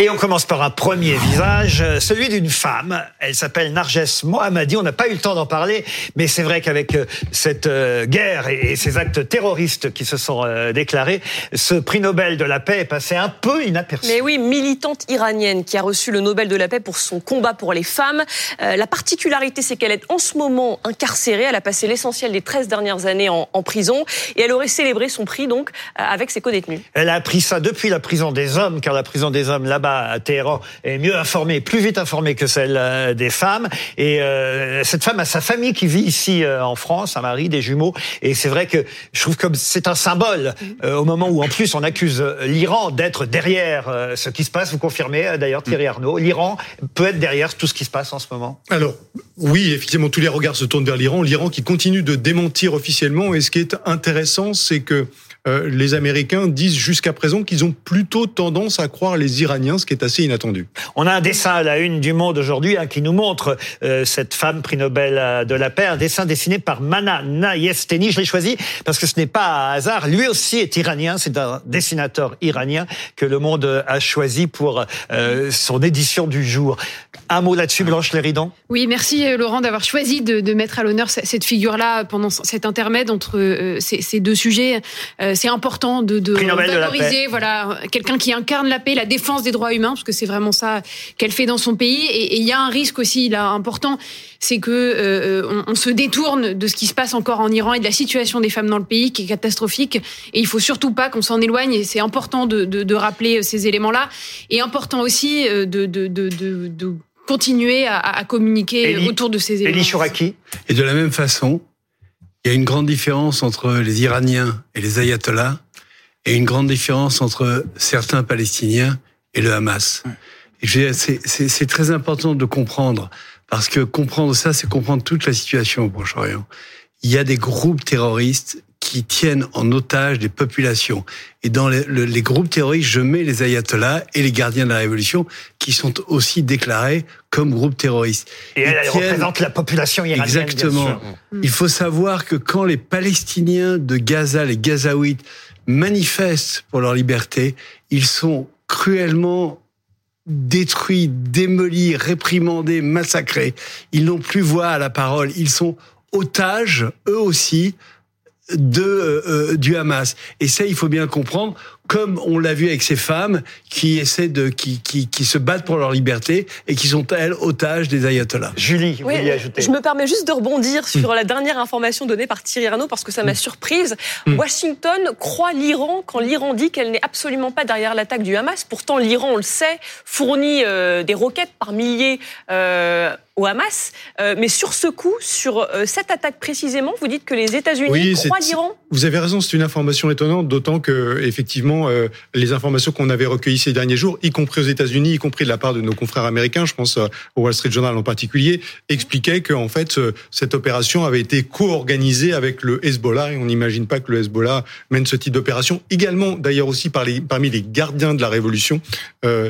Et on commence par un premier visage, celui d'une femme. Elle s'appelle Narges Mohammadi. On n'a pas eu le temps d'en parler, mais c'est vrai qu'avec euh, cette euh, guerre et ces actes terroristes qui se sont euh, déclarés, ce prix Nobel de la paix est passé un peu inaperçu. Mais oui, militante iranienne qui a reçu le Nobel de la paix pour son combat pour les femmes. la particularité, c'est qu'elle est en ce moment incarcérée. Elle a passé l'essentiel des 13 dernières années en, en, prison et elle aurait célébré son prix donc avec ses co-détenus. Elle a appris ça depuis la prison des hommes, car la prison des hommes là-bas à Téhéran est mieux informée, plus vite informée que celle euh, des femmes. Et euh, cette femme a sa famille qui vit ici euh, en France, un mari, des jumeaux. Et c'est vrai que je trouve que c'est un symbole au moment où en plus on accuse l'Iran d'être derrière ce qui se passe. Vous confirmez d'ailleurs Thierry Arnaud, l'Iran peut être derrière tout ce qui se passe en ce moment? Alors oui, effectivement, tous les regards se tournent vers l'Iran. L'Iran qui continue de démentir officiellement. Et ce qui est intéressant, c'est que euh, les Américains disent jusqu'à présent qu'ils ont plutôt tendance à croire les Iraniens, ce qui est assez inattendu. On a un dessin à la une du Monde aujourd'hui hein, qui nous montre euh, cette femme prix Nobel euh, de la paix, un dessin dessiné par Mana Nayesteni. Je l'ai choisi parce que ce n'est pas un hasard. Lui aussi est iranien. C'est un dessinateur iranien que le Monde a choisi pour son édition du jour. Un mot là-dessus, Blanche Léridon? Oui, merci Laurent d'avoir choisi de, mettre à l'honneur cette figure-là pendant cet intermède entre ces, deux sujets. Euh, c'est important de, de valoriser voilà quelqu'un qui incarne la paix, la défense des droits humains, parce que c'est vraiment ça qu'elle fait dans son pays. Et il y a un risque aussi là important, c'est que euh, on, se détourne de ce qui se passe encore en Iran et de la situation des femmes dans le pays qui est catastrophique. Et il faut surtout pas qu'on s'en éloigne. Et c'est important de, de, rappeler ces éléments-là. Et important aussi euh, de, de continuer à, communiquer autour de ces éléments. Et de la même façon, il y a une grande différence entre les Iraniens et les ayatollahs et une grande différence entre certains Palestiniens et le Hamas. C'est très important de comprendre, parce que comprendre ça, c'est comprendre toute la situation au Proche-Orient. Il y a des groupes terroristes qui tiennent en otage des populations. Et dans les, les, groupes terroristes, je mets les ayatollahs et les gardiens de la révolution, qui sont aussi déclarés comme groupes terroristes. Et elles représentent la population iranienne. Exactement. Il faut savoir que quand les Palestiniens de Gaza, les Gazaouites, manifestent pour leur liberté, ils sont cruellement détruits, démolis, réprimandés, massacrés. Ils n'ont plus voix à la parole. Ils sont otages, eux aussi, de euh, euh, du Hamas. Et ça, il faut bien comprendre, comme on l'a vu avec ces femmes qui essaient de qui, qui, qui se battent pour leur liberté et qui sont elles otages des ayatollahs. Julie, vous oui, ajouter Je me permets juste de rebondir sur hmm. la dernière information donnée par Thierry Arnaud parce que ça m'a hmm. surprise. Hmm. Washington croit l'Iran quand l'Iran dit qu'elle n'est absolument pas derrière l'attaque du Hamas. Pourtant, l'Iran, on le sait, fournit euh, des roquettes par milliers. Euh, au Hamas. Euh, mais sur ce coup, sur euh, cette attaque précisément, vous dites que les États-Unis croient l'Iran? Vous avez raison, c'est une information étonnante, d'autant que effectivement, euh, les informations qu'on avait recueillies ces derniers jours, y compris aux États-Unis, y compris de la part de nos confrères américains, je pense au Wall Street Journal en particulier, expliquaient que en fait cette opération avait été co-organisée avec le Hezbollah et on n'imagine pas que le Hezbollah mène ce type d'opération. Également, d'ailleurs aussi parmi les gardiens de la révolution,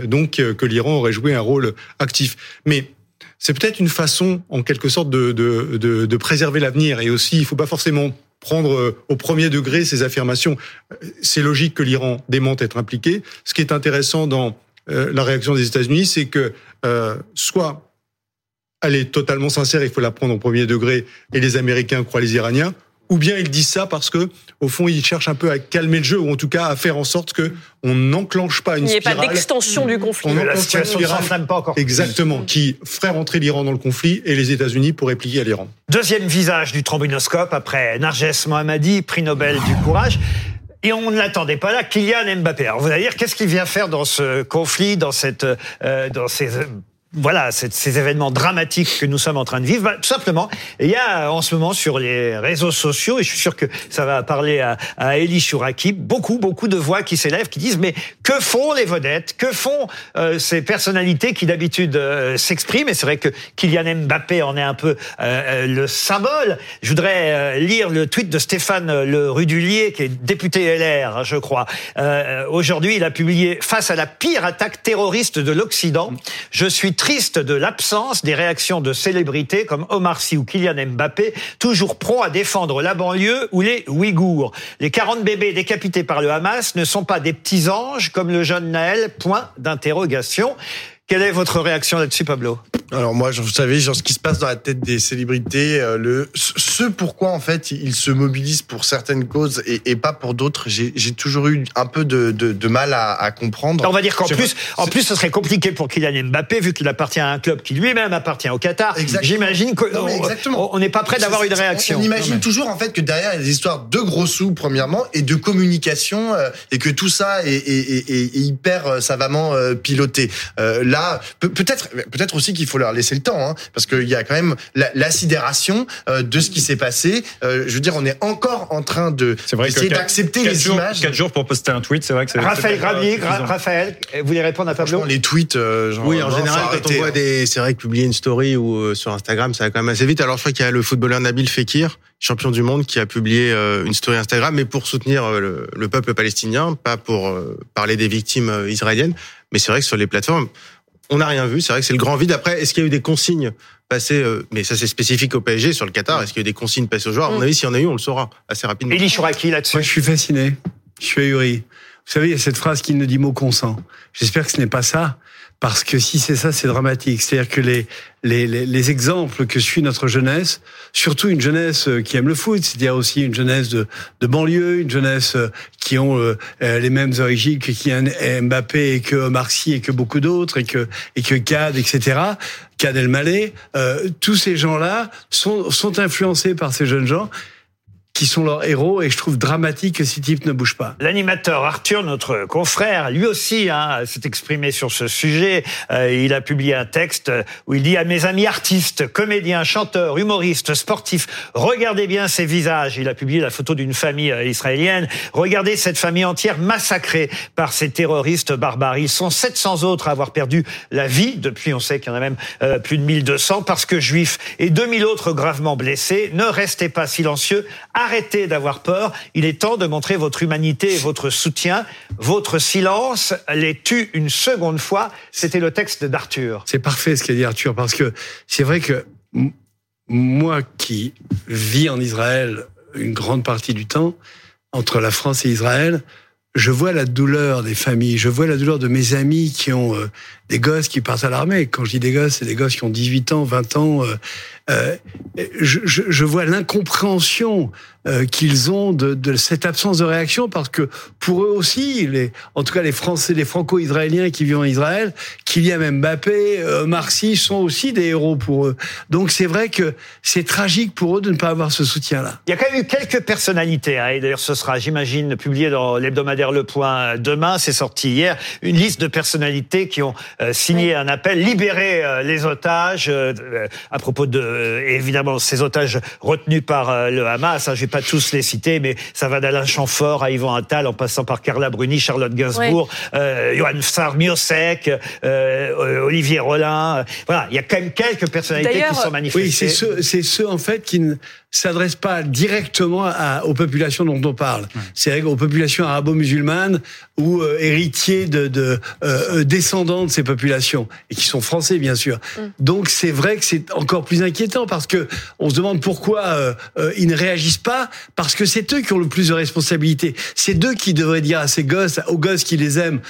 donc que l'Iran aurait joué un rôle actif. Mais c'est peut-être une façon, en quelque sorte, de, de préserver l'avenir. Et aussi, il ne faut pas forcément prendre euh, au premier degré ces affirmations. C'est logique que l'Iran démente être impliqué. Ce qui est intéressant dans euh, la réaction des États-Unis, c'est que euh, soit elle est totalement sincère, il faut la prendre au premier degré, et les Américains croient les Iraniens, ou bien ils disent ça parce que au fond ils cherchent un peu à calmer le jeu ou en tout cas à faire en sorte que on n'enclenche pas une spirale. Il n'y ait pas d'extension du conflit. la situation ne s'enflamme pas encore. Exactement, qui ferait rentrer l'Iran dans le conflit et les États-Unis pourraient plier à l'Iran. Deuxième visage du trombinoscope après Narges Mohammadi, prix Nobel du courage. Et on ne l'attendait pas là, Kylian Mbappé. Alors vous allez dire, qu'est-ce qu'il vient faire dans ce conflit, dans cette, euh, dans ces voilà, ces événements dramatiques que nous sommes en train de vivre, bah, tout simplement, il y a en ce moment sur les réseaux sociaux, et je suis sûr que ça va parler à, à Elie Chouraki, beaucoup, beaucoup de voix qui s'élèvent, qui disent mais que font les vedettes? Que font euh, ces personnalités qui d'habitude euh, s'expriment? Et c'est vrai que Kylian Mbappé en est un peu euh, le symbole. Je voudrais lire le tweet de Stéphane Le Rudulier, qui est député LR, hein, je crois. Aujourd'hui, il a publié « Face à la pire attaque terroriste de l'Occident, je suis triste de l'absence des réactions de célébrités comme Omar Sy ou Kylian Mbappé, toujours prompt à défendre la banlieue ou les Ouïghours. Les 40 bébés décapités par le Hamas ne sont pas des petits anges comme le jeune Naël, point d'interrogation. Quelle est votre réaction là-dessus, Pablo? Alors moi, vous savez, genre ce qui se passe dans la tête des célébrités, euh, le ce pourquoi en fait ils se mobilisent pour certaines causes et, et pas pour d'autres, j'ai toujours eu un peu de, de, de mal à, à, comprendre. On va dire qu'en plus, en plus, ce serait compliqué pour Kylian Mbappé vu qu'il appartient à un club qui lui-même appartient au Qatar. J'imagine qu'on n'est pas prêt d'avoir une réaction. On imagine toujours en fait que derrière il y a des histoires de gros sous premièrement et de communication euh, et que tout ça est, est, est hyper euh, savamment piloté. là, peut-être peut-être aussi qu'il faut leur laisser le temps, hein, parce qu'il y a quand même la, sidération euh, de ce qui s'est passé. Euh, je veux dire, on est encore en train de essayer d'accepter les images. Quatre jours pour poster un tweet, c'est vrai que c'est. Raphaël Gravier, Raphaël, vous voulez répondre à Pablo? Les tweets, euh, genre, oui, en général, quand on voit des, c'est vrai que publier une story ou sur Instagram, ça va quand même assez vite. Alors je crois qu'il y a le footballeur Nabil Fekir, champion du monde, qui a publié une story Instagram, mais pour soutenir le, le peuple palestinien, pas pour parler des victimes israéliennes. Mais c'est vrai que sur les plateformes, on n'a rien vu. C'est vrai que c'est le grand vide. Après, est-ce qu'il y a eu des consignes passées euh, Mais ça, c'est spécifique au PSG sur le Qatar. Est-ce qu'il y a eu des consignes passées aux joueurs À mon mm. avis, s'il y en a eu, on le saura assez rapidement. Elie Chouraki là-dessus. Moi, je suis fasciné. Je suis ahuri. Vous savez, il y a cette phrase qui ne dit mot consent. J'espère que ce n'est pas ça parce que si c'est ça, c'est dramatique. C'est-à-dire que les, les, les, exemples que suit notre jeunesse, surtout une jeunesse euh, qui aime le foot, c'est-à-dire aussi une jeunesse de, de banlieue, une jeunesse euh, qui ont euh, les mêmes origines que Kylian Mbappé et que Marcy et que beaucoup d'autres et que et que Cad, etc. Cad El Malé, tous ces gens-là sont sont influencés par ces jeunes gens qui sont leurs héros et je trouve dramatique que ces types ne bougent pas. L'animateur Arthur, notre confrère, lui aussi hein, s'est exprimé sur ce sujet. Euh, il a publié un texte où il dit à mes amis artistes, comédiens, chanteurs, humoristes, sportifs, regardez bien ces visages. Il a publié la photo d'une famille euh, israélienne. Regardez cette famille entière massacrée par ces terroristes barbares. Ils sont 700 autres à avoir perdu la vie. Depuis, on sait qu'il y en a même euh, plus de 1200 parce que juifs et 2000 autres gravement blessés. Ne restez pas silencieux. D'avoir peur. Il est temps de montrer votre humanité et votre soutien. Votre silence les tue une seconde fois. C'était le texte d'Arthur. C'est parfait ce qu'a dit Arthur parce que c'est vrai que moi qui vis en Israël une grande partie du temps, entre la France et Israël, je vois la douleur des familles, je vois la douleur de mes amis qui ont euh, des gosses qui partent à l'armée. Quand je dis des gosses, c'est des gosses qui ont 18 ans, 20 ans. Euh, euh, je, vois l'incompréhension qu'ils ont de, cette absence de réaction parce que pour eux aussi, en tout cas les Français, les Franco-Israéliens qui vivent en Israël, Kylian Mbappé, Marcy sont aussi des héros pour eux. Donc c'est vrai que c'est tragique pour eux de ne pas avoir ce soutien-là. Il y a quand même eu quelques personnalités, hein, d'ailleurs ce sera, j'imagine, publié dans l'hebdomadaire Le Point demain. C'est sorti hier, une liste de personnalités qui ont euh, signé un appel libérer euh, les otages euh, à propos de évidemment ces otages retenus par le Hamas. Hein, je vais pas tous les citer, mais ça va d'Alain Chamfort à Yvan Attal en passant par Carla Bruni, Charlotte Gainsbourg, Johan Sarmiosek, Olivier Rollin. Voilà, il y a quand même quelques personnalités qui sont manifestées. Oui, c'est ceux, c'est ceux en fait qui ne s'adresse pas directement à, aux populations dont on parle. C'est aux populations arabo-musulmanes ou euh, héritiers de, de euh, euh, descendants de ces populations et qui sont français bien sûr. Mm. Donc c'est vrai que c'est encore plus inquiétant parce que on se demande pourquoi euh, ils ne réagissent pas parce que c'est eux qui ont le plus de responsabilités. C'est eux qui devraient dire à ces gosses, aux gosses qui les aiment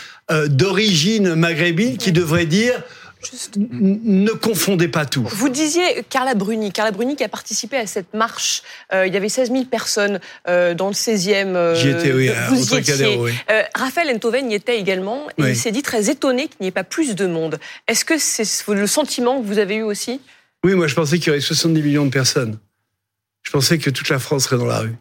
d'origine maghrébine, qui devraient dire Juste... Ne confondez pas tout. Vous disiez Carla Bruni. Carla Bruni qui a participé à cette marche. Euh, il y avait 16 000 personnes euh, dans le 16e. Euh, J'y étais, oui. Vous y étiez. Oui. Raphaël Enthoven y était également. Et oui. il s'est dit très étonné qu'il n'y ait pas plus de monde. Est-ce que c'est le sentiment que vous avez eu aussi? Oui, moi je pensais qu'il y aurait 70 millions de personnes. Je pensais que toute la France serait dans la rue.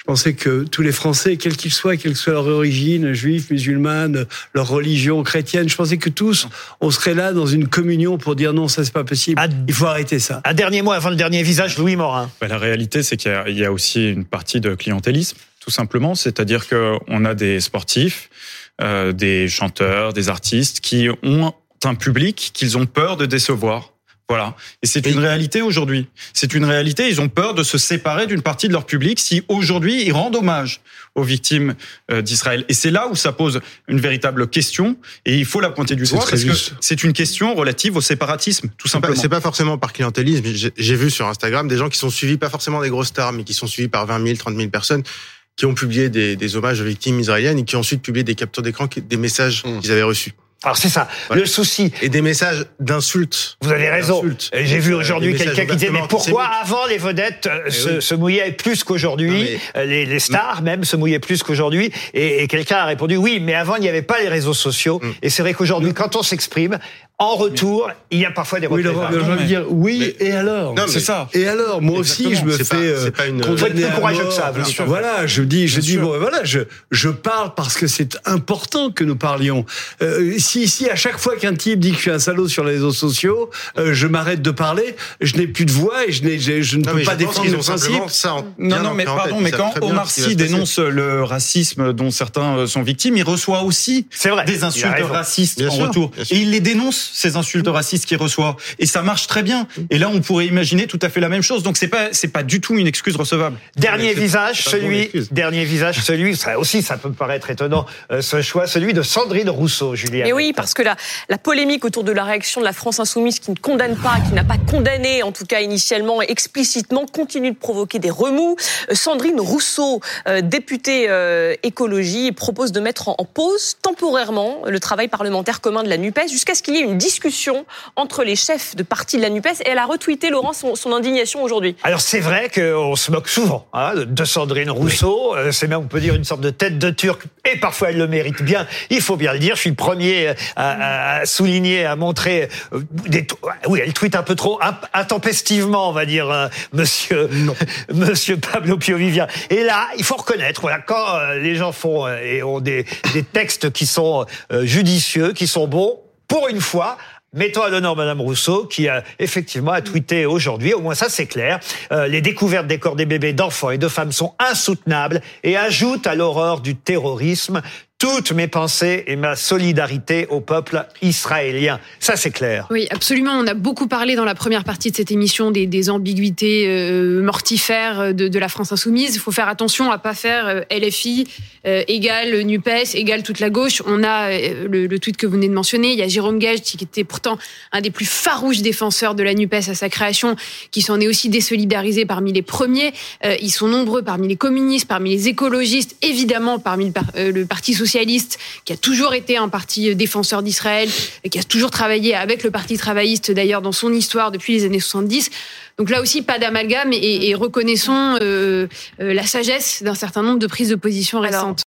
Je pensais que tous les Français, quels qu'ils soient, quelle que soit leur origine, juifs, musulmane, leur religion chrétienne, je pensais que tous, on serait là dans une communion pour dire non, ça c'est pas possible. Il faut arrêter ça. Un dernier mot avant le dernier visage, Louis Morin. Bah, la réalité, c'est qu'il y, y, a aussi une partie de clientélisme, tout simplement. C'est-à-dire qu'on a des sportifs, euh, des chanteurs, des artistes qui ont un public qu'ils ont peur de décevoir Voilà. Et c'est une réalité aujourd'hui. C'est une réalité. Ils ont peur de se séparer d'une partie de leur public si aujourd'hui ils rendent hommage aux victimes euh, d'Israël. Et c'est là où ça pose une véritable question et il faut la pointer du doigt parce que c'est une question relative au séparatisme, tout simplement. C'est pas forcément par clientélisme. J'ai vu sur Instagram des gens qui sont suivis, pas forcément des grosses stars, mais qui sont suivis par 20 000, 30 000 personnes qui ont publié des, des hommages aux victimes israéliennes et qui ont ensuite publié des captures d'écran, des messages mmh. qu'ils avaient reçus. Alors c'est ça, le souci. Et des messages d'insultes. Vous avez raison. J'ai vu aujourd'hui quelqu'un qui disait mais pourquoi avant les vedettes euh, eh se, mouillaient plus qu'aujourd'hui, euh, les, les, stars même se mouillaient plus qu'aujourd'hui, et, et quelqu'un a répondu oui, mais avant il n'y avait pas les réseaux sociaux, mm. et c'est vrai qu'aujourd'hui quand on s'exprime, en retour, il y a parfois des Oui, Laurent, dire oui, et alors? C'est ça. Et alors, moi aussi, je me fais euh, pas une... condamner plus courageux que ça, bien sûr. Voilà, je dis, je dis, bon, voilà, je, je parle parce que c'est important que nous parlions. Euh, si, si à chaque fois qu'un type dit que je suis un salaud sur les réseaux sociaux, euh, je m'arrête de parler, je n'ai plus de voix et je, n'ai, je, je ne peux pas défendre le principe. Ça non, non, mais pardon, mais quand Omar Sy dénonce le racisme dont certains euh, sont victimes, il reçoit aussi vrai, des insultes racistes en retour. Et il les dénonce ces insultes racistes qu'il reçoit. Et ça marche très bien. Et là, on pourrait imaginer tout à fait la même chose. Donc c'est pas c'est pas du tout une excuse recevable. Dernier visage, celui dernier visage, celui ça aussi ça peut paraître étonnant euh, ce choix, celui de Sandrine Rousseau, Julien. Et oui, parce que la la polémique autour de la réaction de la France insoumise qui ne condamne pas, qui n'a pas condamné en tout cas initialement explicitement, continue de provoquer des remous. Euh, Sandrine Rousseau, euh, députée écologie, propose de mettre en pause temporairement le travail parlementaire commun de la Nupes jusqu'à ce qu'il y ait une discussion entre les chefs de parti de la NUPES et elle a retweeté, Laurent, son, indignation aujourd'hui. Alors c'est vrai qu'on se moque souvent hein, de Sandrine Rousseau, euh, c'est même, on peut dire, une sorte de tête de turc, et parfois elle le mérite bien, il faut bien le dire, je suis le premier à, souligner, à montrer... Euh, des, oui, elle tweet un peu trop intempestivement, on va dire, euh, monsieur, monsieur Pablo Piovivia. Et là, il faut reconnaître, voilà, quand les gens font et ont des, des textes qui sont judicieux, qui sont bons, pour une fois, Mettons à l'honneur Madame Rousseau, qui a effectivement a tweeté aujourd'hui, au moins ça c'est clair, euh, les découvertes des corps des bébés, d'enfants et de femmes sont insoutenables et ajoutent à l'horreur du terrorisme toutes mes pensées et ma solidarité au peuple israélien. Ça, c'est clair. Oui, absolument. On a beaucoup parlé dans la première partie de cette émission des, ambiguïtés euh, mortifères de, la France insoumise. Il faut faire attention à pas faire euh, LFI euh, égale NUPES égale toute la gauche. On a euh, le, tweet que vous venez de mentionner. Il y a Jérôme Gage qui était pourtant un des plus farouches défenseurs de la NUPES à sa création, qui s'en est aussi désolidarisé parmi les premiers. ils sont nombreux parmi les communistes, parmi les écologistes, évidemment parmi le Parti socialiste socialiste, qui a toujours été un parti défenseur d'Israël, qui a toujours travaillé avec le Parti travailliste d'ailleurs dans son histoire depuis les années 70. Donc là aussi, pas d'amalgame et, reconnaissons euh, euh, la sagesse d'un certain nombre de prises de position récentes.